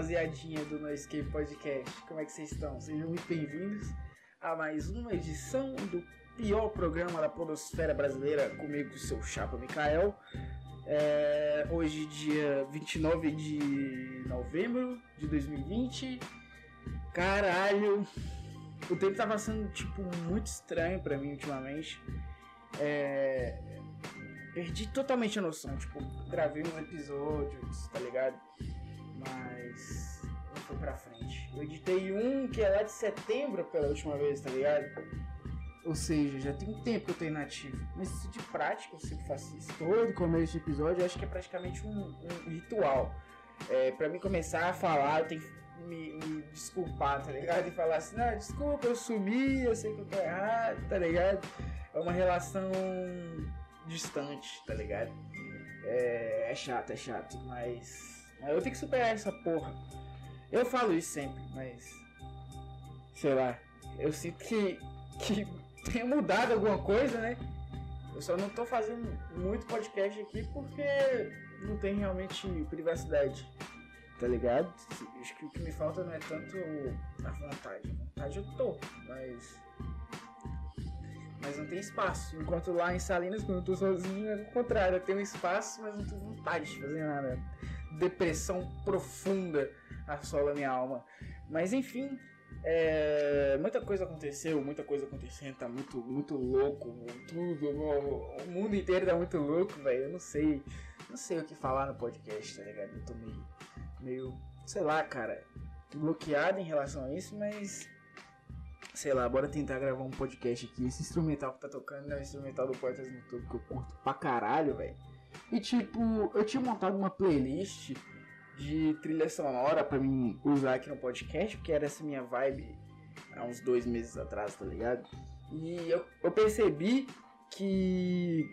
rapaziadinha do No Escape Podcast. Como é que vocês estão? Sejam muito bem-vindos a mais uma edição do pior programa da podosfera brasileira comigo, seu chapa Mikael. É, hoje, dia 29 de novembro de 2020. Caralho, o tempo tá passando, tipo, muito estranho pra mim ultimamente. É, perdi totalmente a noção. Tipo, gravei uns episódios, tá ligado? Mas não foi pra frente. Eu editei um que é lá de setembro pela última vez, tá ligado? Ou seja, já tem um tempo que eu tô inativo. Mas isso de prática, eu sempre faço isso. Todo começo de episódio, eu acho que é praticamente um, um ritual. É, pra mim começar a falar, eu tenho que me, me, desculpar, tá ligado? E falar assim, não, desculpa, eu sumi, eu sei que eu tô errado, tá ligado? É uma relação distante, tá ligado? É, é chato, é chato, mas eu tenho que superar essa porra. Eu falo isso sempre, mas sei lá, eu sinto que, que tem mudado alguma coisa, né? Eu só não tô fazendo muito podcast aqui porque não tem realmente privacidade, tá ligado? Acho que o que me falta não é tanto a vontade. Vontade eu tô, mas mas não tem espaço. Enquanto lá em Salinas, quando eu tô sozinho, é o contrário. Eu tenho espaço, mas não tenho vontade de fazer nada. Depressão profunda assola minha alma. Mas enfim, é, muita coisa aconteceu, muita coisa acontecendo, tá muito, muito louco, tudo, o, mundo inteiro tá muito louco, velho. Eu não sei, não sei o que falar no podcast, tá ligado? Eu tô meio, meio, sei lá, cara, bloqueado em relação a isso, mas sei lá, bora tentar gravar um podcast aqui. Esse instrumental que tá tocando é o instrumental do Poetas no Tubo que eu curto pra caralho, velho. E tipo, eu tinha montado uma playlist de trilha sonora pra mim usar aqui no podcast, porque era essa minha vibe há uns dois meses atrás, tá ligado? E eu, eu percebi que.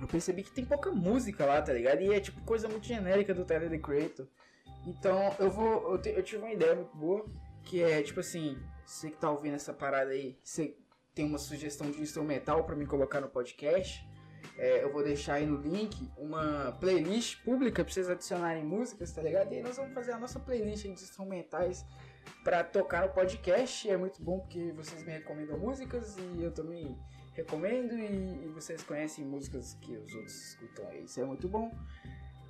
Eu percebi que tem pouca música lá, tá ligado? E é tipo coisa muito genérica do Tyler The Creator. Então eu vou. Eu, te, eu tive uma ideia muito boa, que é tipo assim você que tá ouvindo essa parada aí, você tem uma sugestão de instrumental para me colocar no podcast, é, eu vou deixar aí no link uma playlist pública pra vocês adicionarem músicas, tá ligado? E aí nós vamos fazer a nossa playlist de instrumentais para tocar no podcast. É muito bom porque vocês me recomendam músicas e eu também recomendo e, e vocês conhecem músicas que os outros escutam. Isso é muito bom.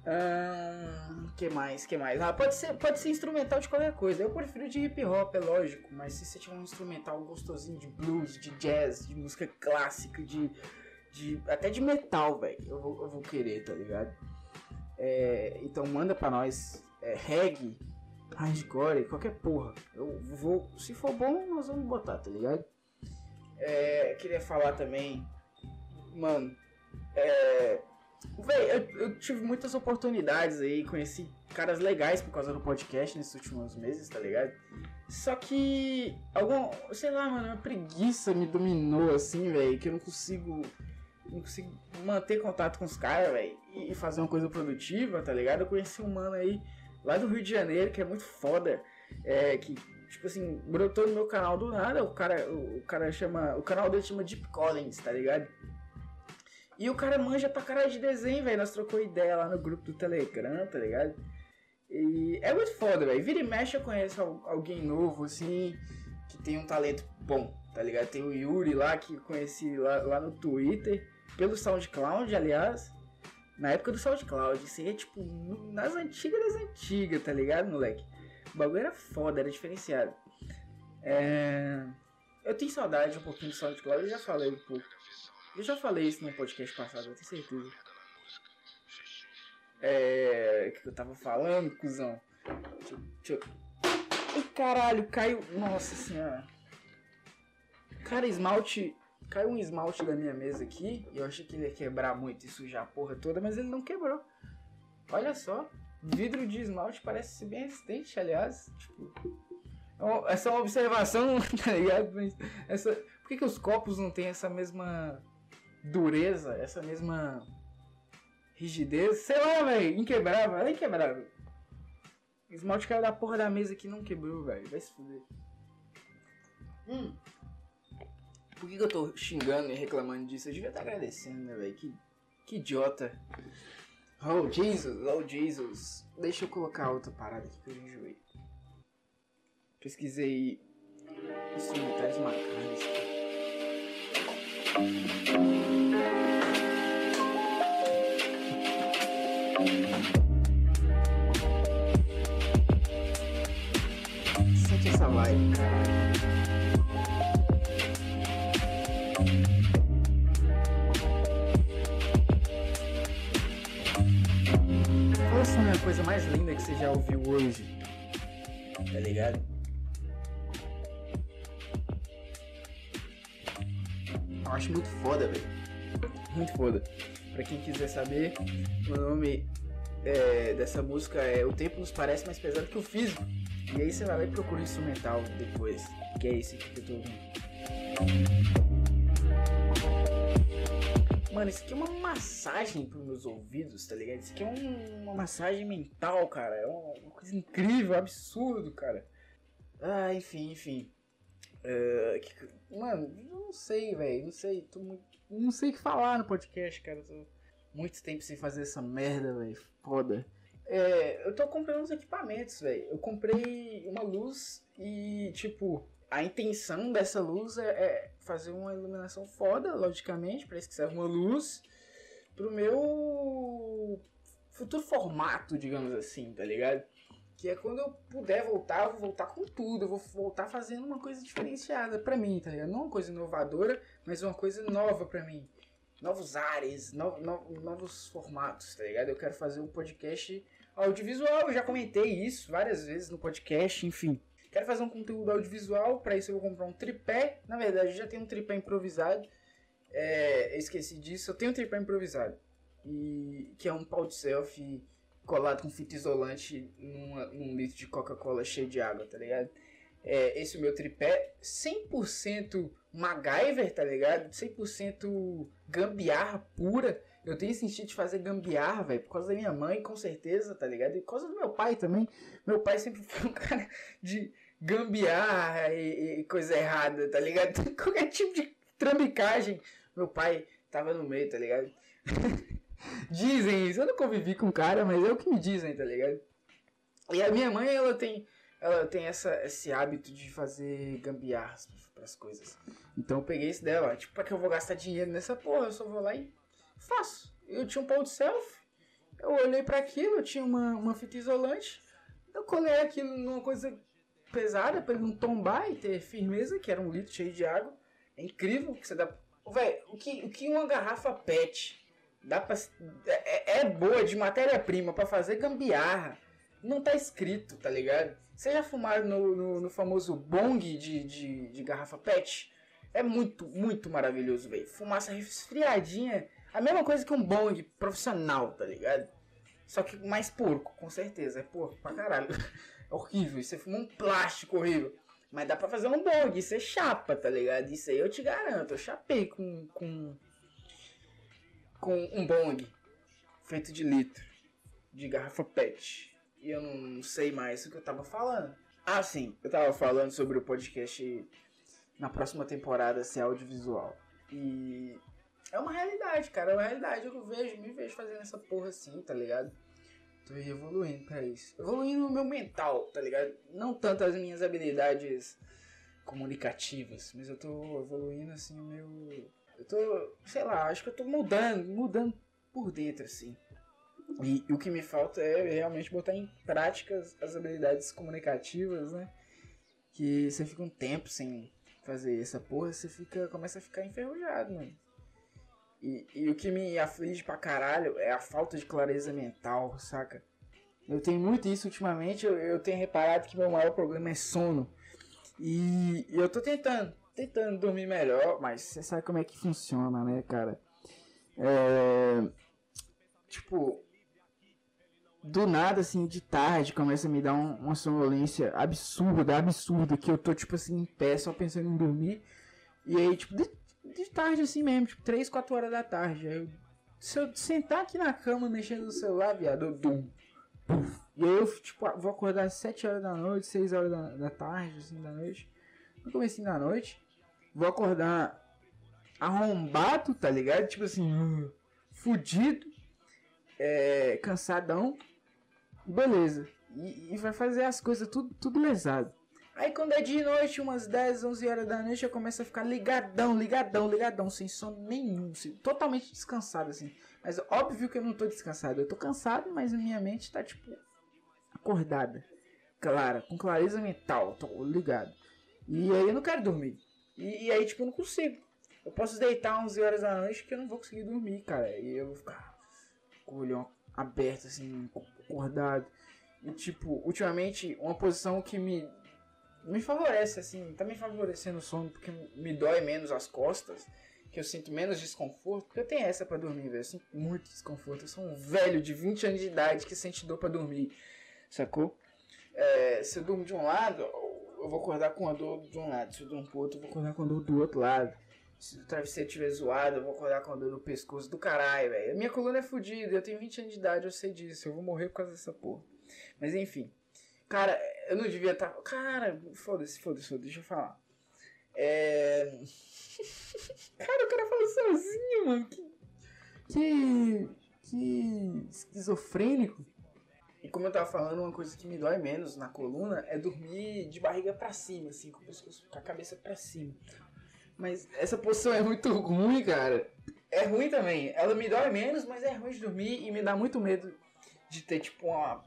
Uh, que mais? Que mais? Ah, pode ser, pode ser instrumental de qualquer coisa. Eu prefiro de hip hop, é lógico, mas se você tiver um instrumental gostosinho de blues, de jazz, de música clássica, de, de até de metal, velho, eu vou, eu vou querer, tá ligado? É, então manda pra nós é, reggae, hardcore, qualquer porra. Eu vou, se for bom, nós vamos botar, tá ligado? É, queria falar também, mano, é Véi, eu, eu, tive muitas oportunidades aí, conheci caras legais por causa do podcast nesses últimos meses, tá ligado? Só que, algum, sei lá, mano, uma preguiça me dominou assim, velho, que eu não consigo, não consigo manter contato com os caras, velho, e fazer uma coisa produtiva, tá ligado? Eu conheci um mano aí lá do Rio de Janeiro que é muito foda, é, que tipo assim, brotou no meu canal do nada, o cara, o, o cara chama, o canal dele chama Deep Collins, tá ligado? E o cara manja pra caralho de desenho, velho. Nós trocou ideia lá no grupo do Telegram, tá ligado? E é muito foda, velho. Vira e mexe eu conheço alguém novo, assim, que tem um talento bom, tá ligado? Tem o Yuri lá, que eu conheci lá, lá no Twitter, pelo SoundCloud, aliás. Na época do SoundCloud, isso aí é tipo nas antigas das antigas, tá ligado, moleque? O bagulho era foda, era diferenciado. É... Eu tenho saudade um pouquinho do SoundCloud, eu já falei um pouco. Eu já falei isso no podcast passado, eu tenho certeza. É. O que eu tava falando, cuzão? Deixa, eu. Ai, caralho, caiu. Nossa senhora. Cara, esmalte. Caiu um esmalte da minha mesa aqui. Eu achei que ele ia quebrar muito e sujar a porra toda, mas ele não quebrou. Olha só. Vidro de esmalte parece ser bem resistente, aliás. Tipo. Essa é uma observação, tá ligado? Essa, por que, que os copos não têm essa mesma dureza, essa mesma rigidez, sei lá, velho, inquebrável, é inquebrável. Esmalte caiu da porra da mesa que não quebrou, velho. Vai se fuder. Hum. Por que, que, eu tô xingando e reclamando disso? Eu devia estar agradecendo, né, velho? Que, que idiota. Oh Jesus, oh Jesus. Deixa eu colocar outra parada aqui que eu enjoei. Pesquisei instrumentais macabros. Sente essa vibe, cara. Qual assim, a coisa mais linda que você já ouviu hoje? Tá ligado? Eu acho muito foda, velho. Muito foda. Pra quem quiser saber, o nome é, dessa música é O Tempo Nos Parece Mais Pesado Que o Físico. E aí você vai lá e procura o instrumental depois. Que é esse que eu tô ouvindo. Mano, isso aqui é uma massagem pros meus ouvidos, tá ligado? Isso aqui é um- uma massagem mental, cara. É uma, uma coisa incrível, absurdo, cara. Ah, enfim, enfim. É, que- mano, não sei, velho. Não sei. Tô muito, não sei o que falar no podcast, cara. Tô muito tempo sem fazer essa merda, velho. Foda. É, eu tô comprando uns equipamentos, velho. Eu comprei uma luz e, tipo, a intenção dessa luz é, é fazer uma iluminação foda, logicamente, para isso que serve uma luz, pro meu futuro formato, digamos assim, tá ligado? Que é quando eu puder voltar, eu vou voltar com tudo, eu vou voltar fazendo uma coisa diferenciada pra mim, tá ligado? Não uma coisa inovadora, mas uma coisa nova pra mim. Novos ares, no- no- novos formatos, tá ligado? Eu quero fazer um podcast audiovisual, eu já comentei isso várias vezes no podcast, enfim. Quero fazer um conteúdo audiovisual, para isso eu vou comprar um tripé. Na verdade, eu já tenho um tripé improvisado. É, eu esqueci disso, eu tenho um tripé improvisado. E que é um pau de selfie colado com fita isolante numa- num litro de Coca-Cola cheio de água, tá ligado? É, esse é o meu tripé 100% MacGyver, tá ligado? 100% gambiarra pura. Eu tenho esse instinto de fazer gambiarra, velho, por causa da minha mãe, com certeza, tá ligado? E por causa do meu pai também. Meu pai sempre foi um cara de gambiarra e, e coisa errada, tá ligado? Qualquer tipo de trambicagem, meu pai tava no meio, tá ligado? dizem isso, eu não convivi com o cara, mas é o que me dizem, tá ligado? E a minha mãe, ela tem, ela tem essa, esse hábito de fazer gambiarras pras coisas. Então eu peguei isso dela, tipo, pra que eu vou gastar dinheiro nessa porra? Eu só vou lá e faço. Eu tinha um pau de selfie, eu olhei para aquilo, eu tinha uma, uma fita isolante, eu colei aquilo numa coisa pesada pra ele não tombar e ter firmeza, que era um litro cheio de água. É incrível que você dá. Véi, o que, o que uma garrafa PET dá pra. É, é boa de matéria-prima para fazer gambiarra. Não tá escrito, tá ligado? Vocês já fumaram no, no, no famoso bong de, de, de garrafa PET? É muito, muito maravilhoso, velho. Fumaça resfriadinha. A mesma coisa que um bong profissional, tá ligado? Só que mais porco, com certeza. É porco pra caralho. É horrível. Você fuma um plástico horrível. Mas dá pra fazer um bong. Isso é chapa, tá ligado? Isso aí eu te garanto. Eu chapei com. com. com um bong. Feito de litro. De garrafa PET. E eu não sei mais o que eu tava falando. Ah, sim. Eu tava falando sobre o podcast na próxima temporada ser audiovisual. E é uma realidade, cara. É uma realidade. Eu vejo, me vejo fazendo essa porra assim, tá ligado? Tô evoluindo pra isso. Evoluindo no meu mental, tá ligado? Não tanto as minhas habilidades comunicativas, mas eu tô evoluindo assim o meu. Eu tô, sei lá, acho que eu tô mudando, mudando por dentro, assim. E, e o que me falta é realmente botar em prática as, as habilidades comunicativas, né? Que você fica um tempo sem fazer essa porra, você fica, começa a ficar enferrujado, mano. E, e o que me aflige pra caralho é a falta de clareza mental, saca? Eu tenho muito isso ultimamente, eu, eu tenho reparado que meu maior problema é sono. E eu tô tentando, tentando dormir melhor, mas você sabe como é que funciona, né, cara? É. Tipo. Do nada, assim, de tarde, começa a me dar um- uma sonolência absurda, absurda, que eu tô, tipo assim, em pé, só pensando em dormir. E aí, tipo, de, de tarde assim mesmo, tipo, 3, 4 horas da tarde. Aí eu, se eu sentar aqui na cama mexendo no celular, viado, eu dum. E aí eu, tipo, vou acordar às 7 horas da noite, 6 horas da, da tarde, assim, da noite. No começo da noite. Vou acordar arrombado, tá ligado? Tipo assim, uh, fudido. é, cansadão, beleza. E, e, vai fazer as coisas tudo, tudo lesado. Aí quando é de noite, umas 10, 11 horas da noite, eu começo a ficar ligadão, ligadão, ligadão, sem sono nenhum, assim, totalmente descansado, assim. Mas óbvio que eu não tô descansado, eu tô cansado, mas minha mente tá, tipo, acordada, clara, com clareza mental, tô ligado. E aí eu não quero dormir. E, e aí, tipo, eu não consigo. Eu posso deitar 11 horas da noite que eu não vou conseguir dormir, cara. E eu vou ficar com o olho aberto, assim, acordado. E, tipo, ultimamente, uma posição que me, me favorece, assim, tá me favorecendo o sono porque me dói menos as costas, que eu sinto menos desconforto. Porque eu tenho essa para dormir, velho. Eu sinto muito desconforto. Eu sou um velho de 20 anos de idade que sente dor para dormir, sacou? É, se eu durmo de um lado, eu vou acordar com a dor de um lado. Se eu durmo pro outro, eu vou acordar com a dor do outro lado. Se o travesseiro estiver zoado, eu vou acordar com a dor no pescoço do caralho, velho. Minha coluna é fodida, eu tenho 20 anos de idade, eu sei disso. Eu vou morrer por causa dessa porra. Mas enfim. Cara, eu não devia estar. Tá... Cara, foda-se, foda-se, foda deixa eu falar. É. cara, o cara fala sozinho, mano. Que. Que. Que. Esquizofrênico. E como eu tava falando, uma coisa que me dói menos na coluna é dormir de barriga para cima, assim, com a cabeça para cima. Mas essa posição é muito ruim, cara. É ruim também. Ela me dói menos, mas é ruim de dormir e me dá muito medo de ter, tipo, uma.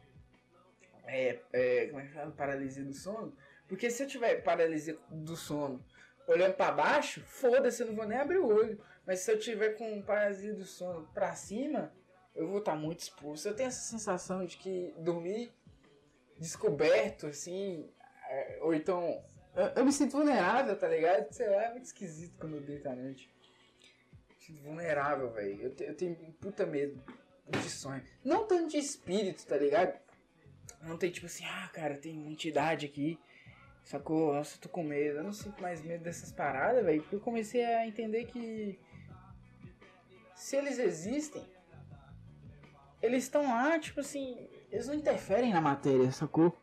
É, é, como é que fala? Paralisia do sono. Porque se eu tiver paralisia do sono olhando para baixo, foda-se, eu não vou nem abrir o olho. Mas se eu tiver com paralisia do sono pra cima, eu vou estar tá muito exposto. Eu tenho essa sensação de que dormir descoberto, assim, é, ou então eu, eu, me sinto vulnerável, tá ligado? Sei lá, é muito esquisito quando eu deito à noite. Me sinto vulnerável, velho. Eu, te, eu tenho puta medo de sonho. Não tanto de espírito, tá ligado? Não tem tipo assim, ah, cara, tem uma entidade aqui. Sacou? Nossa, tô com medo. Eu não sinto mais medo dessas paradas, velho. Porque eu comecei a entender que. Se eles existem, eles estão lá, tipo assim. Eles não interferem na matéria, sacou?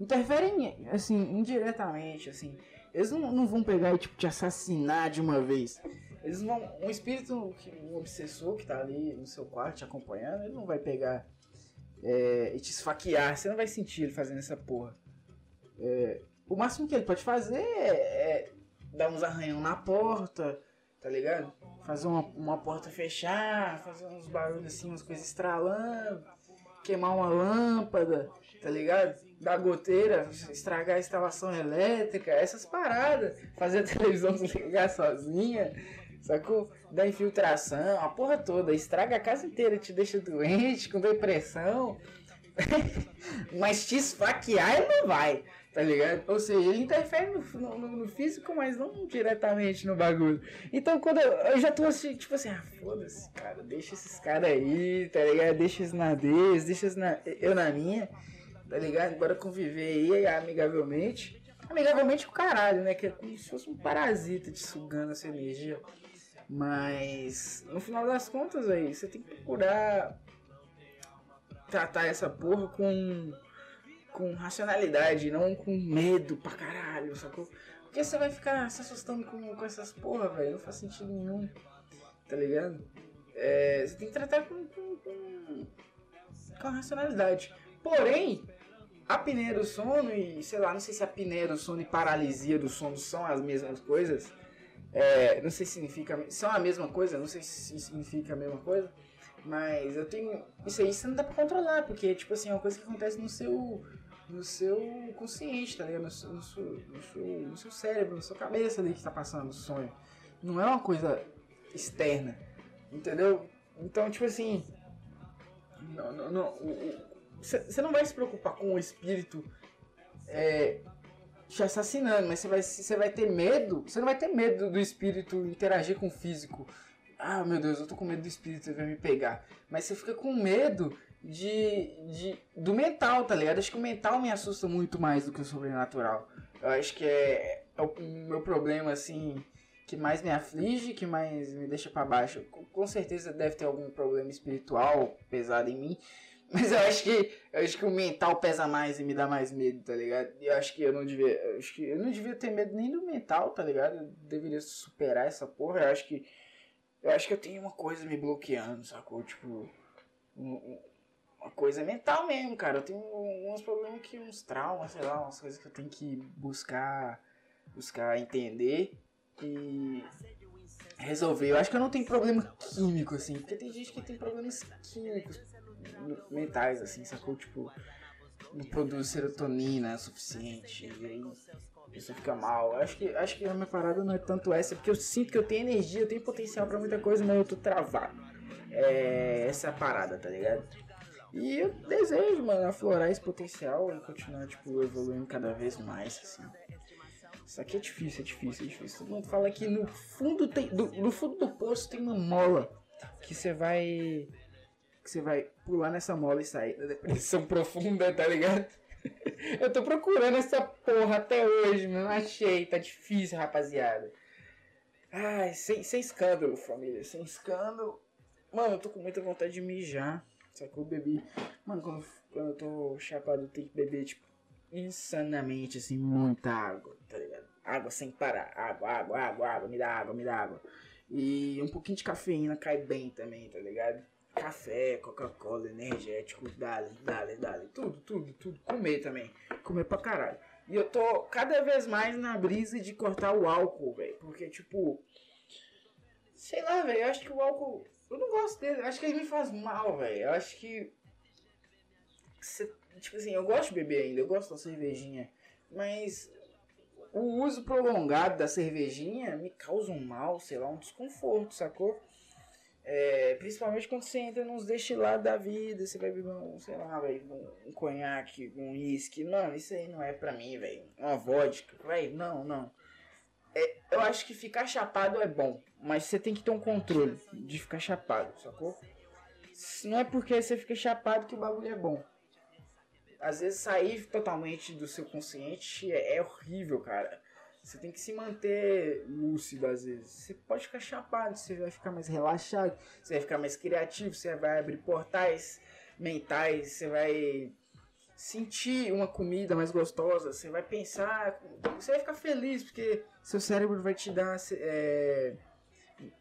interferem, assim, indiretamente, assim. Eles não, não vão pegar e, tipo, te assassinar de uma vez. Eles vão... Um espírito, um obsessor que tá ali no seu quarto te acompanhando, ele não vai pegar é, e te esfaquear. Você não vai sentir ele fazendo essa porra. É, o máximo que ele pode fazer é, é dar uns arranhão na porta, tá ligado? Fazer uma, uma porta fechar, fazer uns barulhos assim, umas coisas estralando, queimar uma lâmpada, tá ligado? da goteira, estragar a instalação elétrica, essas paradas, fazer a televisão desligar sozinha, sacou? Da infiltração, a porra toda, estraga a casa inteira, te deixa doente, com depressão. mas te esfaquear ele não vai, tá ligado? Ou seja, ele interfere no, no, no, físico, mas não diretamente no bagulho. Então quando eu, eu já tô assim, tipo assim, ah, foda-se, cara, deixa esses caras aí, tá ligado? Deixa eles na deles, deixa na, eu na minha tá ligado? Bora conviver aí amigavelmente. Amigavelmente o caralho, né? Que é como se fosse um parasita te sugando essa energia. Mas, no final das contas, aí, você tem que procurar tratar essa porra com, com racionalidade, não com medo pra caralho, sacou? Porque você vai ficar se assustando com, com essas porra, velho. Não faz sentido nenhum, tá ligado? É, você tem que tratar com, com, com, com racionalidade. Porém, a do sono e, sei lá, não sei se a do sono e paralisia do sono são as mesmas coisas. É, não sei se significa. São a mesma coisa, não sei se significa a mesma coisa. Mas eu tenho. Isso aí você não dá pra controlar, porque, tipo assim, é uma coisa que acontece no seu. No seu consciente, tá ligado? No, seu, no, seu, no, seu, cérebro, na sua cabeça ali que tá passando o sonho. Não é uma coisa externa, entendeu? Então, tipo assim. Não, não, não, você não vai se preocupar com o espírito é, te assassinando, mas você vai, você vai ter medo. Você não vai ter medo do espírito interagir com o físico. Ah, meu Deus, eu tô com medo do espírito, ele vai me pegar. Mas você fica com medo de, de do mental, tá ligado? Acho que o mental me assusta muito mais do que o sobrenatural. Eu acho que é, é o meu problema, assim, que mais me aflige, que mais me deixa para baixo. Com certeza deve ter algum problema espiritual pesado em mim. Mas eu acho que eu acho que o mental pesa mais e me dá mais medo, tá ligado? Eu acho que eu não devia, eu acho que eu não devia ter medo nem do mental, tá ligado? Eu deveria superar essa porra. Eu acho que eu acho que eu tenho uma coisa me bloqueando, sacou? Tipo, um, uma coisa mental mesmo, cara. Eu tenho uns problemas que, uns traumas, sei lá, umas coisas que eu tenho que buscar, buscar entender e resolver. Eu acho que eu não tenho problema químico, assim, porque tem gente que tem problemas químicos mentais, assim, sacou? Tipo, não produz serotonina suficiente, e aí isso fica mal. Acho que, acho que a minha parada não é tanto essa, porque eu sinto que eu tenho energia, eu tenho potencial para muita coisa, mas eu tô travado. É essa é parada, tá ligado? E eu desejo, mano, aflorar esse potencial e continuar, tipo, evoluindo cada vez mais, assim. Isso aqui é difícil, é difícil, é difícil. Todo mundo fala que no fundo tem. Do, no fundo do poço tem uma mola. Que você vai. Que você vai pular nessa mola e sair da depressão profunda, tá ligado? Eu tô procurando essa porra até hoje, não achei. Tá difícil, rapaziada. Ai, sem, sem escândalo, família. Sem escândalo. Mano, eu tô com muita vontade de mijar. Sacou? Bebi. Mano, quando, quando eu tô chapado, eu tenho que beber, tipo, insanamente, assim, muita água, tá ligado? Água sem parar. Água, água, água, água. Me dá água, me dá água. E um pouquinho de cafeína cai bem também, tá ligado? Café, Coca-Cola, energético, dale, dale, dale. Tudo, tudo, tudo. Comer também. Comer pra caralho. E eu tô cada vez mais na brisa de cortar o álcool, velho. Porque, tipo. Sei lá, velho. Eu acho que o álcool eu não gosto dele. Eu acho que ele me faz mal, velho. Eu acho que. Cê, tipo assim, eu gosto de beber ainda, eu gosto da cervejinha. Mas o uso prolongado da cervejinha me causa um mal, sei lá, um desconforto, sacou? É, principalmente quando você entra nos destilados da vida, você vai beber um, sei lá, véio, um, conhaque, um uísque. Mano, isso aí não é pra mim, velho. Uma vodka, velho, não, não. É, eu acho que ficar chapado é bom, mas você tem que ter um controle de ficar chapado, sacou? Não é porque você fica chapado que o bagulho é bom. Às vezes sair totalmente do seu consciente é, é horrível, cara. Você tem que se manter lúcido às vezes. Você pode ficar chapado, você vai ficar mais relaxado, você vai ficar mais criativo, você vai abrir portais mentais, você vai sentir uma comida mais gostosa, você vai pensar, você vai ficar feliz porque seu cérebro vai te dar é,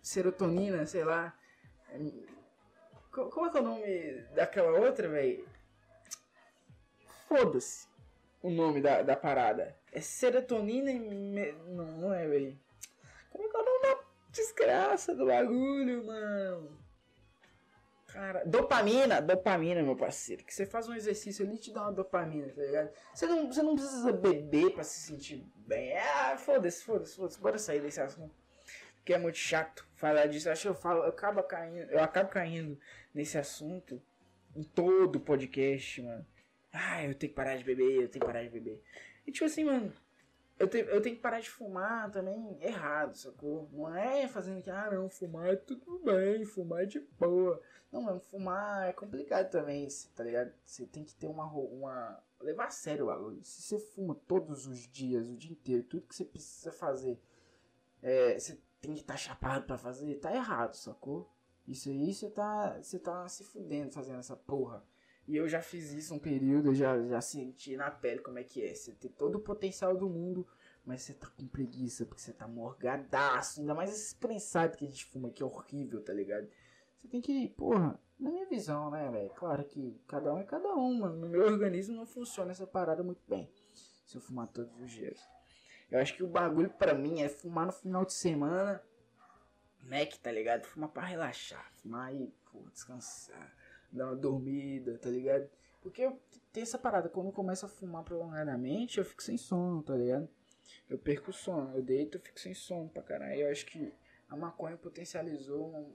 serotonina, sei lá. Como é que é o nome daquela outra, velho? Foda-se o nome da, da parada. É serotonina e. Me... Não, não é, velho. Como é que é o nome da desgraça do bagulho, mano? Cara, dopamina, dopamina, meu parceiro. Que você faz um exercício ali te dá uma dopamina, tá ligado? Você não, você não precisa beber pra se sentir bem. Ah, foda-se, foda-se, foda-se. Bora sair desse assunto. Porque é muito chato falar disso. Acho que eu falo, eu acabo caindo, eu acabo caindo nesse assunto em todo podcast, mano. Ah, eu tenho que parar de beber, eu tenho que parar de beber. E tipo assim, mano, eu, te, eu tenho que parar de fumar também errado, sacou? Não é fazendo que, ah, não, fumar é tudo bem, fumar é de boa. Não, mano, fumar é complicado também, tá ligado? Você tem que ter uma, uma. levar a sério o bagulho. Se você fuma todos os dias, o dia inteiro, tudo que você precisa fazer, é, você tem que estar tá chapado pra fazer, tá errado, sacou? Isso aí você tá, você tá se fudendo fazendo essa porra. E eu já fiz isso um período, eu já, já senti na pele como é que é. Você ter todo o potencial do mundo, mas você tá com preguiça, porque você tá morgadaço. Ainda mais esse prensado que a gente fuma que é horrível, tá ligado? Você tem que, porra, na minha visão, né, velho? Claro que cada um é cada um, mano. No meu organismo não funciona essa parada muito bem. Se eu fumar todos os dias. Eu acho que o bagulho pra mim é fumar no final de semana. Mac, tá ligado? Fumar pra relaxar. Fumar aí, pô, descansar dar uma dormida, tá ligado? Porque tenho essa parada, quando eu começo a fumar prolongadamente, eu fico sem sono, tá ligado? Eu perco o sono, eu deito, eu fico sem sono pra caralho. Eu acho que a maconha potencializou uma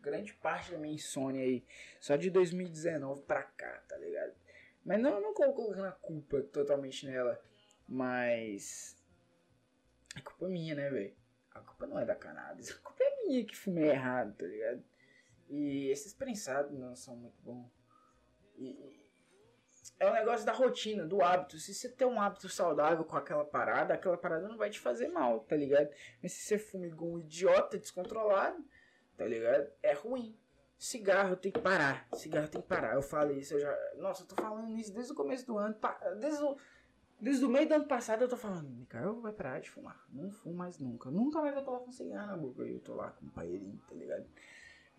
grande parte da minha insônia aí, só de 2019 pra cá, tá ligado? Mas não, não colocando a culpa totalmente nela, mas. A culpa é minha, né, velho? A culpa não é da cannabis, a culpa é minha que fumei errado, tá ligado? E esses prensados não são muito bons. E, é um negócio da rotina, do hábito. Se você tem um hábito saudável com aquela parada, aquela parada não vai te fazer mal, tá ligado? Mas se você fuma igual um idiota descontrolado, tá ligado? É ruim. Cigarro tem que parar. Cigarro tem que parar. Eu falo isso, eu já. Nossa, eu tô falando isso desde o começo do ano. Desde o, desde o meio do ano passado eu tô falando, Mikael vai parar de fumar. Não fumo mais nunca. Nunca mais eu tô lá com cigarro na boca. Eu tô lá com um paeirinho, tá ligado?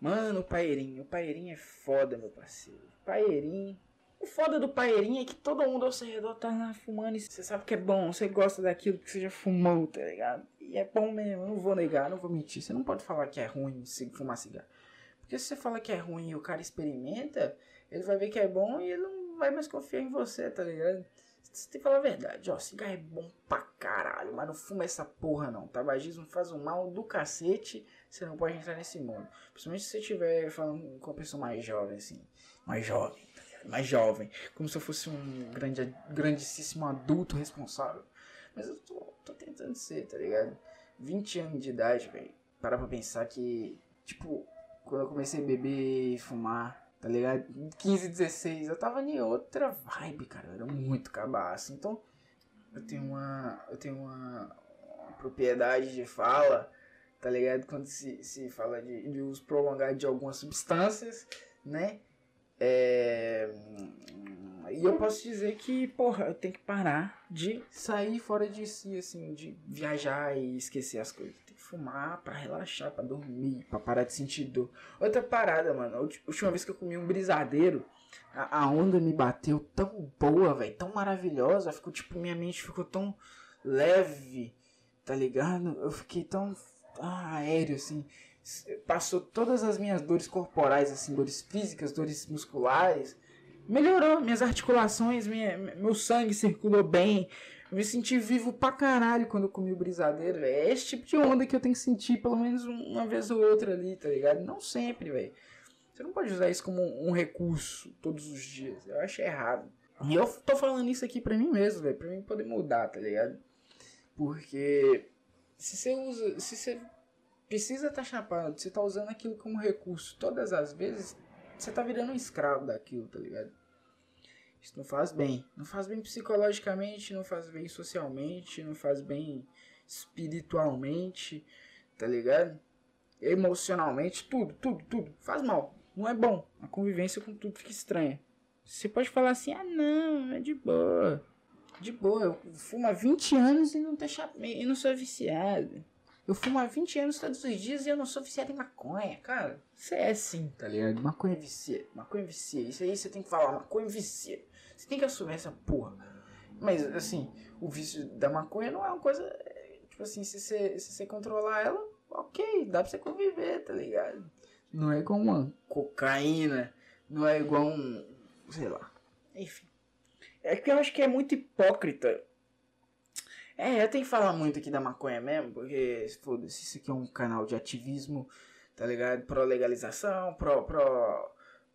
Mano, o paeirinho. O paeirinho é foda, meu parceiro. Paeirinho. O foda do paeirinho é que todo mundo ao seu redor tá lá fumando e você sabe que é bom, você gosta daquilo que você já fumou, tá ligado? E é bom mesmo, eu não vou negar, não vou mentir. Você não pode falar que é ruim fumar cigarro. Porque se você fala que é ruim e o cara experimenta, ele vai ver que é bom e ele não vai mais confiar em você, tá ligado? Você tem que falar a verdade, ó, cigarro é bom pra caralho, mas não fuma essa porra não. Tabagismo faz um mal do cacete, você não pode entrar nesse mundo. Principalmente se você estiver falando com uma pessoa mais jovem, assim, mais jovem mais jovem, como se eu fosse um grande, grandíssimo adulto responsável. Mas eu tô, tô tentando ser, tá ligado? 20 anos de idade, velho. Parar pra pensar que, tipo, quando eu comecei a beber e fumar, tá ligado? 15, 16, eu tava em outra vibe, cara. Eu era muito cabaço. Então, eu tenho uma. Eu tenho uma, uma propriedade de fala, tá ligado? Quando se, se fala de, de uso prolongado de algumas substâncias, né? É... E eu posso dizer que, porra, eu tenho que parar de sair fora de si, assim, de viajar e esquecer as coisas. Tem que fumar pra relaxar, pra dormir, pra parar de sentir dor. Outra parada, mano. A última vez que eu comi um brisadeiro, a, a onda me bateu tão boa, velho, tão maravilhosa. Ficou, tipo, minha mente ficou tão leve, tá ligado? Eu fiquei tão aéreo, assim passou todas as minhas dores corporais, assim, dores físicas, dores musculares. Melhorou minhas articulações, minha, meu sangue circulou bem. Eu me senti vivo pra caralho quando eu comi o brisadeiro, velho. É esse tipo de onda que eu tenho que sentir pelo menos uma vez ou outra ali, tá ligado? Não sempre, velho. Você não pode usar isso como um recurso todos os dias. Eu acho errado. E eu tô falando isso aqui pra mim mesmo, velho. Pra mim poder mudar, tá ligado? Porque se você usa. Se você precisa estar tá chapado, você tá usando aquilo como recurso todas as vezes, você tá virando um escravo daquilo, tá ligado? Isso não faz bem. Não faz bem psicologicamente, não faz bem socialmente, não faz bem espiritualmente, tá ligado? Emocionalmente, tudo, tudo, tudo. Faz mal. Não é bom. A convivência com tudo fica estranha. Você pode falar assim, ah não, é de boa. De boa, eu fumo há 20 anos e não, chap... e não sou viciado. Eu fumo há 20 anos todos os dias e eu não sou viciado em maconha. Cara, você é sim, tá ligado? Maconha vicia. Maconha vicia. Isso aí você tem que falar, maconha vicia. Você tem que assumir essa porra. Mas, assim, o vício da maconha não é uma coisa. Tipo assim, se você, se você controlar ela, ok, dá pra você conviver, tá ligado? Não é igual uma cocaína, não é igual um. sei lá. Enfim. É que eu acho que é muito hipócrita é, eu tenho que falar muito aqui da maconha mesmo, porque, foda-se, isso aqui é um canal de ativismo, tá ligado? Pro legalização, pro, pro,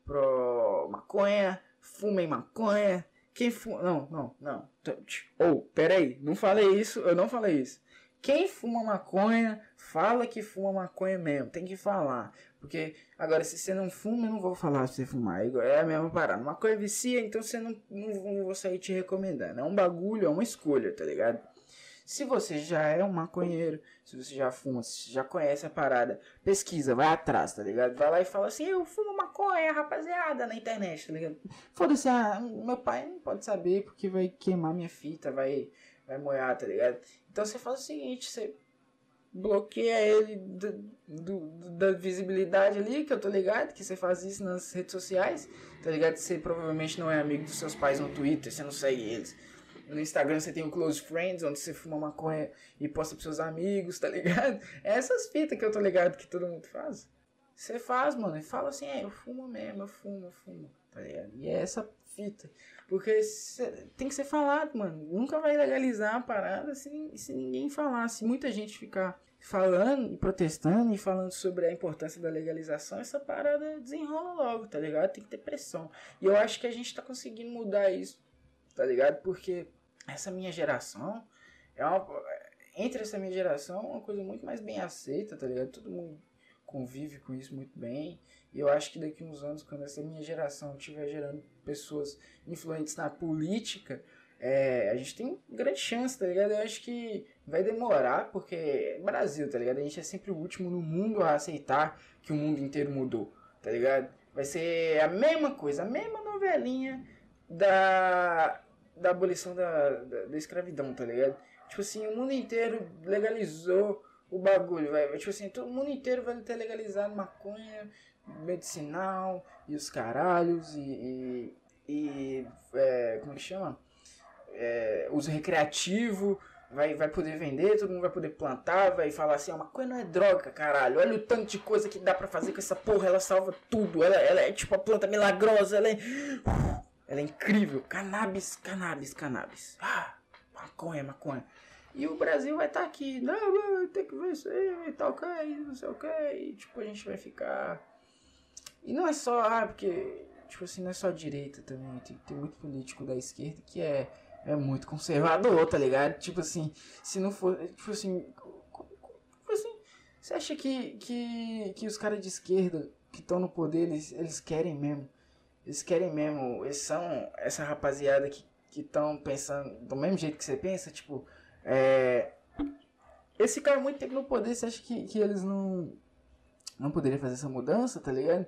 pro maconha, fumem maconha. Quem fuma. Não, não, não. Ou, oh, peraí, não falei isso, eu não falei isso. Quem fuma maconha, fala que fuma maconha mesmo. Tem que falar. Porque, agora, se você não fuma, eu não vou falar se você fumar. É a mesma parada. Maconha vicia, então você não, não, não vou sair te recomendando. É um bagulho, é uma escolha, tá ligado? Se você já é um maconheiro, se você já fuma, se você já conhece a parada, pesquisa, vai atrás, tá ligado? Vai lá e fala assim, eu fumo maconha, rapaziada, na internet, tá ligado? Foda-se, ah, meu pai não pode saber porque vai queimar minha fita, vai, vai moer, tá ligado? Então você faz o seguinte, você bloqueia ele do, do, da visibilidade ali, que eu tô ligado, que você faz isso nas redes sociais, tá ligado? Você provavelmente não é amigo dos seus pais no Twitter, você não segue eles. No Instagram você tem o Close Friends, onde você fuma maconha e posta pros seus amigos, tá ligado? É essas fitas que eu tô ligado que todo mundo faz. Você faz, mano, e fala assim, é, eu fumo mesmo, eu fumo, eu fumo, tá ligado? E é essa fita. Porque tem que ser falado, mano. Nunca vai legalizar a parada se, se ninguém falar. Se muita gente ficar falando e protestando e falando sobre a importância da legalização, essa parada desenrola logo, tá ligado? Tem que ter pressão. E eu acho que a gente tá conseguindo mudar isso, tá ligado? Porque essa minha geração é uma, entre essa minha geração é uma coisa muito mais bem aceita, tá ligado? Todo mundo convive com isso muito bem. E eu acho que daqui uns anos, quando essa minha geração estiver gerando pessoas influentes na política, é, a gente tem grande chance, tá ligado? Eu acho que vai demorar, porque é Brasil, tá ligado? A gente é sempre o último no mundo a aceitar que o mundo inteiro mudou, tá ligado? Vai ser a mesma coisa, a mesma novelinha da da abolição da, da, da, escravidão, tá ligado? Tipo assim, o mundo inteiro legalizou o bagulho, vai. Tipo assim, todo mundo inteiro vai ter legalizado maconha medicinal e os caralhos e. e, e é, como que chama? É, uso recreativo. Vai, vai poder vender, todo mundo vai poder plantar, vai falar assim, a maconha não é droga, caralho. Olha o tanto de coisa que dá para fazer com essa porra, ela salva tudo. Ela, ela é tipo a planta milagrosa, ela é. Ela é incrível. Cannabis, cannabis, cannabis. Ah, maconha, maconha. E o Brasil vai estar tá aqui, não, ter que vencer, tal, que, não sei o que, e tipo, a gente vai ficar. E não é só, ah, porque, tipo assim, não é só direita também, tem, tem muito político da esquerda que é, é muito conservador, tá ligado? Tipo assim, se não for, tipo assim, tipo assim, você acha que, que, que os caras de esquerda que estão no poder, eles, eles querem mesmo eles querem mesmo, eles são essa rapaziada que estão pensando do mesmo jeito que você pensa, tipo, é, esse cara muito tempo no poder, você acha que, que eles não não poderiam fazer essa mudança, tá ligado?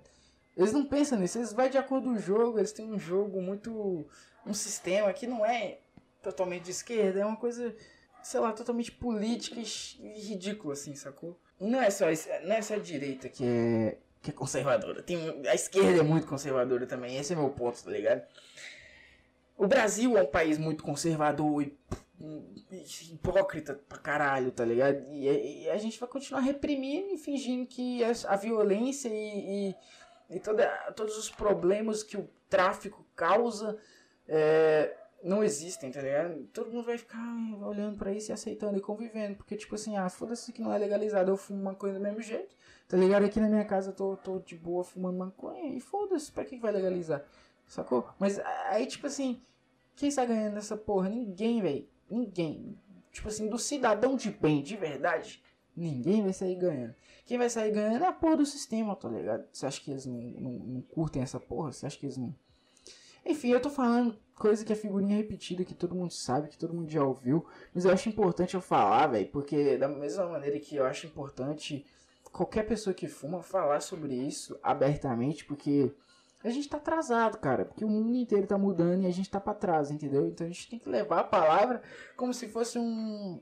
Eles não pensam nisso, eles vão de acordo com o jogo, eles têm um jogo muito. um sistema que não é totalmente de esquerda, é uma coisa, sei lá, totalmente política e ridícula, assim, sacou? Não é só, não é só a direita que é, que é conservadora. Tem, a esquerda é muito conservadora também. Esse é meu ponto, tá ligado? O Brasil é um país muito conservador e hipócrita pra caralho, tá ligado? E, e, a gente vai continuar reprimindo e fingindo que a violência e, e, e toda, todos os problemas que o tráfico causa é, não existem, tá ligado? Todo mundo vai ficar olhando para isso e aceitando e convivendo. Porque, tipo assim, ah, foda-se que não é legalizado, eu fumo uma coisa do mesmo jeito. Tá ligado? Aqui na minha casa eu tô, tô de boa fumando maconha e foda-se, pra que vai legalizar? Sacou? Mas aí, tipo assim, quem está ganhando nessa porra? Ninguém, velho. Ninguém. Tipo assim, do cidadão de bem, de verdade, ninguém vai sair ganhando. Quem vai sair ganhando é a porra do sistema, tá ligado? Você acha que eles não, não, não curtem essa porra? Você acha que eles não. Enfim, eu tô falando coisa que é figurinha repetida, que todo mundo sabe, que todo mundo já ouviu. Mas eu acho importante eu falar, velho, porque da mesma maneira que eu acho importante qualquer pessoa que fuma falar sobre isso abertamente, porque a gente tá atrasado, cara, porque o mundo inteiro tá mudando e a gente tá para trás, entendeu? Então a gente tem que levar a palavra como se fosse um,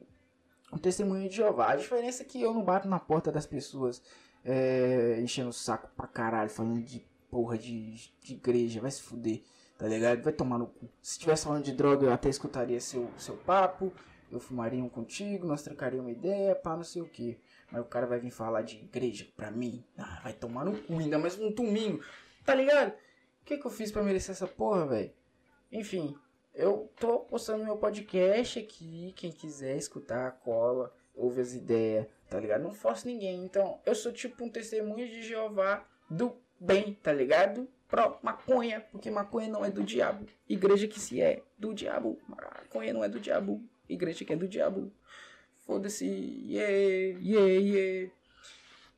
um testemunho de Jeová. A diferença é que eu não bato na porta das pessoas é, enchendo o saco pra caralho, falando de porra de, de igreja, vai se fuder, tá ligado? Vai tomar no cu. Se estivesse falando de droga, eu até escutaria seu, seu papo, eu fumaria um contigo, nós trocaríamos uma ideia, pá, não sei o que. Mas o cara vai vir falar de igreja pra mim. Ah, vai tomar no cu, ainda mais um domingo. Tá ligado? O que, que eu fiz pra merecer essa porra, velho? Enfim, eu tô postando meu podcast aqui. Quem quiser escutar, cola, ouve as ideias, tá ligado? Não forço ninguém. Então, eu sou tipo um testemunho de Jeová do bem, tá ligado? Pro maconha, porque maconha não é do diabo. Igreja que se é do diabo. Maconha não é do diabo. Igreja que é do diabo. Foda-se, yeah, yeah, yeah.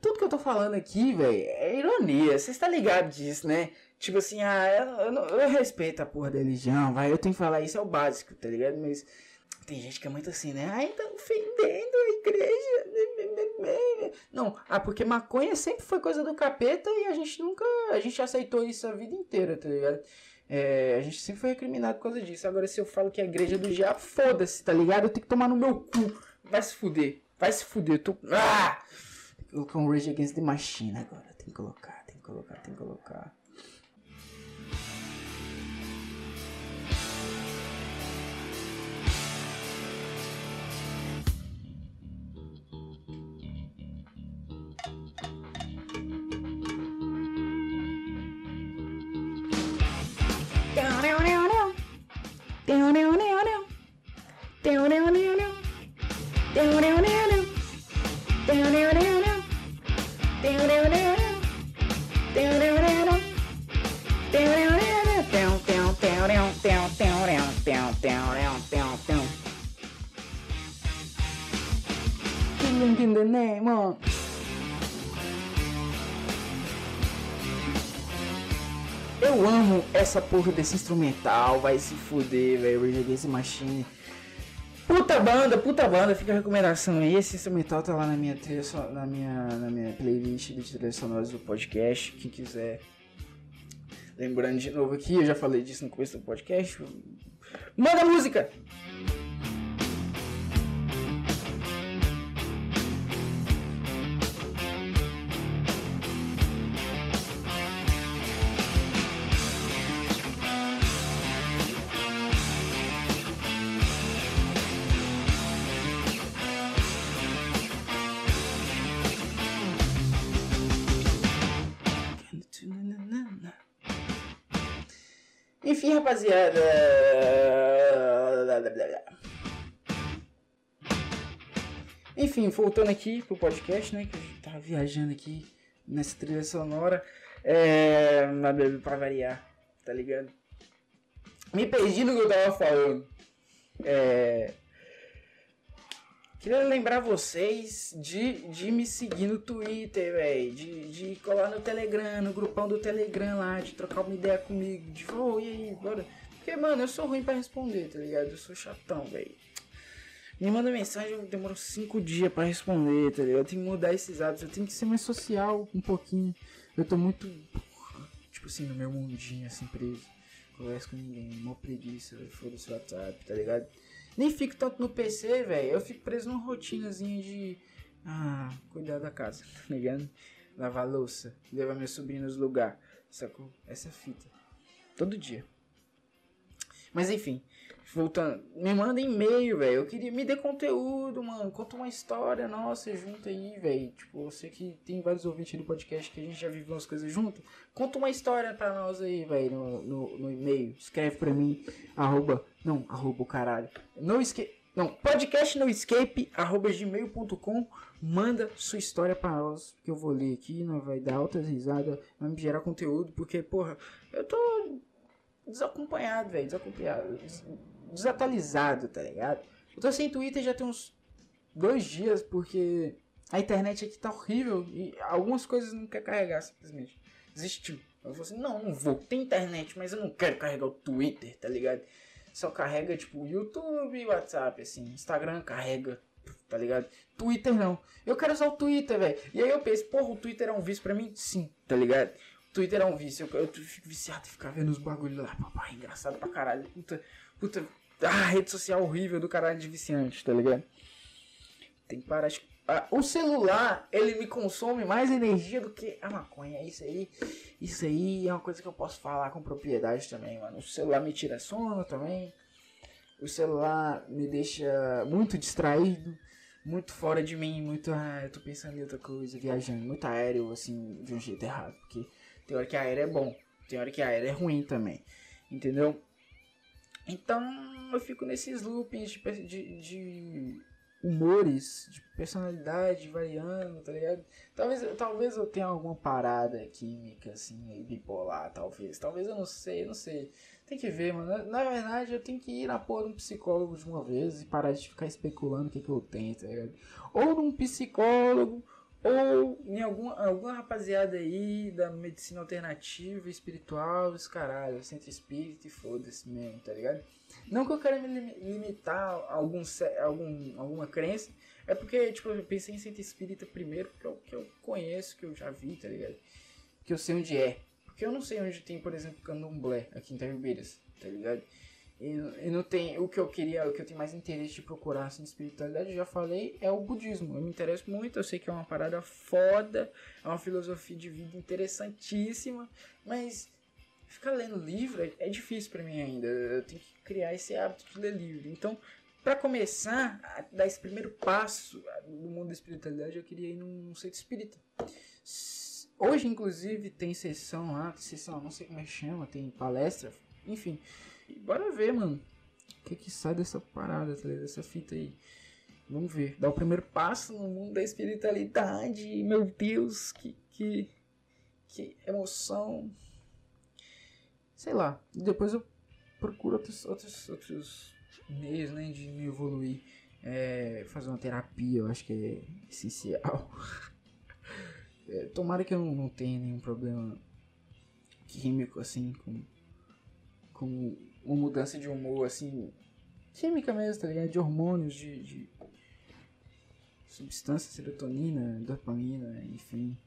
Tudo que eu tô falando aqui, velho, é ironia. Você está ligado disso, né? Tipo assim, ah, eu, eu, eu, respeito a porra da religião, vai. Eu tenho que falar isso, é o básico, tá ligado? Mas tem gente que é muito assim, né? Ai, tá ofendendo a igreja. Não, ah, porque maconha sempre foi coisa do capeta e a gente nunca. A gente aceitou isso a vida inteira, tá ligado? É, a gente sempre foi recriminado por causa disso. Agora, se eu falo que a igreja é do diabo, foda-se, tá ligado? Eu tenho que tomar no meu cu. Vai se fuder. Vai se fuder. Eu tô... Ah! Colocar um Rage Against the Machine agora. Tem que colocar, tem que colocar, tem que colocar. Eu amo essa porra desse instrumental, vai se fuder, velho. Rage Against Machine. Puta banda, puta banda, fica a recomendação aí. Esse instrumental tá lá na minha, trilha, na minha, na minha playlist de trilhas sonoras do podcast. Quem quiser. Lembrando de novo aqui, eu já falei disso no começo do podcast. Manda música! Enfim, rapaziada, Enfim, voltando aqui pro podcast, né? Que eu tava viajando aqui nessa trilha sonora. É. Pra variar, tá ligado? Me perdi no que eu tava falando. É. Queria lembrar vocês de, de me seguir no Twitter, velho. De, de colar no Telegram, no grupão do Telegram lá, de trocar uma ideia comigo. De, oh, e aí, bora. Porque, mano, eu sou ruim pra responder, tá ligado? Eu sou chatão, velho. Me manda mensagem, eu demoro 5 dias pra responder, tá ligado? Eu tenho que mudar esses hábitos, eu tenho que ser mais social um pouquinho. Eu tô muito, tipo assim, no meu mundinho, assim, preso. Converso com ninguém, mó preguiça, foda-se o WhatsApp, tá ligado? Nem fico tanto no PC, velho. Eu fico preso numa rotinazinha de. Ah, cuidar da casa, tá ligado? Lavar louça, levar meus sobrinhos no lugar. Sacou? Essa é fita. Todo dia. Mas enfim, voltando. Me manda e-mail, velho. Eu queria. Me dê conteúdo, mano. Conta uma história nossa junto aí, velho. Tipo, você que tem vários ouvintes do podcast que a gente já viveu umas coisas junto. Conta uma história pra nós aí, velho, no, no, no e-mail. Escreve pra mim, arroba não, arroba o caralho. No escape. Não, podcast no escape, arroba gmail.com. Manda sua história para nós, que eu vou ler aqui, não vai dar altas risadas, vai me gerar conteúdo, porque, porra, eu tô desacompanhado, velho, desacompanhado, desatualizado, tá ligado? Eu tô sem Twitter já tem uns dois dias, porque a internet aqui tá horrível e algumas coisas não quer carregar, simplesmente. Desistiu. Eu falei assim, não, não vou, tem internet, mas eu não quero carregar o Twitter, tá ligado? só carrega, tipo, YouTube WhatsApp, assim. Instagram carrega, tá ligado? Twitter não. Eu quero usar o Twitter, velho. E aí eu penso, porra, o Twitter é um vício pra mim? Sim, tá ligado? Twitter é um vício. Eu, eu fico viciado em ficar vendo os bagulhos lá. Papai, engraçado pra caralho. Puta, puta. Ah, rede social horrível do caralho de viciante, tá ligado? Tem que parar de ah, o celular, ele me consome mais energia do que a maconha. Isso aí, isso aí é uma coisa que eu posso falar com propriedade também, mano. O celular me tira sono também. O celular me deixa muito distraído, muito fora de mim, muito, ah, eu tô pensando em outra coisa, viajando, muito aéreo, assim, de um jeito errado. Porque tem hora que aéreo é bom, tem hora que aéreo é ruim também, entendeu? Então eu fico nesses loopings de, de, de humores, de personalidade variando, tá ligado? Talvez, talvez eu tenha alguma parada química, assim, bipolar, talvez. Talvez eu não sei, não sei. Tem que ver, mano. Na, na verdade, eu tenho que ir na porra de um psicólogo de uma vez e parar de ficar especulando o que, que eu tenho, tá ligado? Ou num psicólogo, ou em alguma, alguma rapaziada aí da medicina alternativa, espiritual, os caralho, centro espírita e foda-se mesmo, tá ligado? Não que eu quero me limitar a algum, algum, alguma crença, é porque, tipo, eu pensei em centro espírita primeiro, porque é o que eu conheço, que eu já vi, tá ligado? Que eu sei onde é. Porque eu não sei onde tem, por exemplo, candomblé aqui em Itabeiras, tá ligado? E, e, não tem o que eu queria, o que eu tenho mais interesse de procurar assim, espiritualidade, eu já falei, é o budismo. Eu me interesso muito, eu sei que é uma parada foda, é uma filosofia de vida interessantíssima, mas ficar lendo livro é, é difícil para mim ainda. Eu tenho que criar esse hábito de ler livro. Então, para começar a dar esse primeiro passo no mundo da espiritualidade, eu queria ir num centro espírita. Hoje, inclusive, tem sessão lá, sessão, não sei como é que chama, tem palestra, enfim e bora ver, mano. O que que sai dessa parada, tá dessa fita aí. Vamos ver. Dar o primeiro passo no mundo da espiritualidade. Meu Deus, que, que, que emoção. Sei lá. Depois eu procuro outros, outros, outros meios, né, de me evoluir. É, fazer uma terapia, eu acho que é essencial. É, tomara que eu não, não tenha nenhum problema químico, assim, com, com uma mudança de humor, assim, química mesmo, tá ligado? De hormônios, de, de substância, serotonina, dopamina, enfim.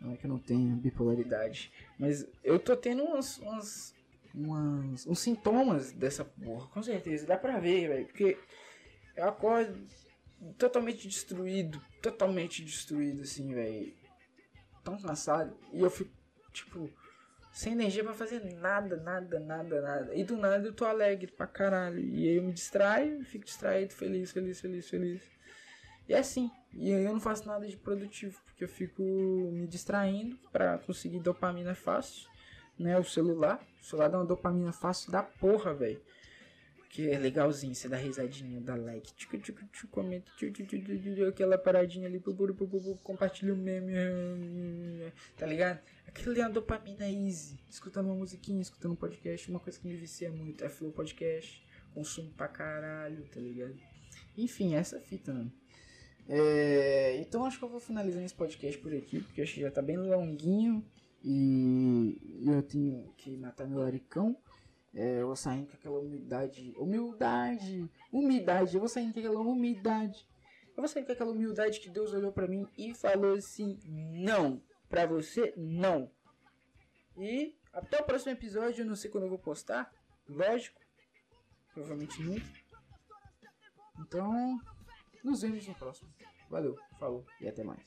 Não é que eu não tenha bipolaridade. Mas eu tô tendo umas, umas, umas, uns sintomas dessa porra, com certeza. Dá pra ver, velho. Porque eu acordo totalmente destruído. Totalmente destruído, assim, velho. Tão cansado. E eu fico, tipo sem energia para fazer nada, nada, nada, nada. E do nada eu tô alegre pra caralho. E aí eu me distraio, fico distraído, feliz, feliz, feliz, feliz. E é assim. E aí eu não faço nada de produtivo, porque eu fico me distraindo para conseguir dopamina fácil. né? O celular. O celular dá uma dopamina fácil da porra, velho. Que é legalzinho, você dá risadinha, dá like, tchuc, tchuc, tchuc, comenta, tchuc, tchuc, tchuc, tchuc, aquela paradinha ali, pu, pu, pu, compartilha o meme, tá ligado? Aquilo é uma dopamina easy. Escutando uma musiquinha, escutando um podcast, uma coisa que me vicia muito é Flow Podcast, consumo pra caralho, tá ligado? Enfim, essa fita, mano. É, então acho que eu vou finalizar esse podcast por aqui, porque acho que já tá bem longuinho e eu tenho que matar meu laricão. É, eu vou sair com aquela humildade. Humildade! Umidade! Eu vou sair com aquela umidade. Eu vou sair com aquela humildade que Deus olhou para mim e falou assim: Não! Pra você, não! E até o próximo episódio. Eu não sei quando eu vou postar. Lógico. Provavelmente nunca. Então, nos vemos no próximo. Valeu, falou e até mais.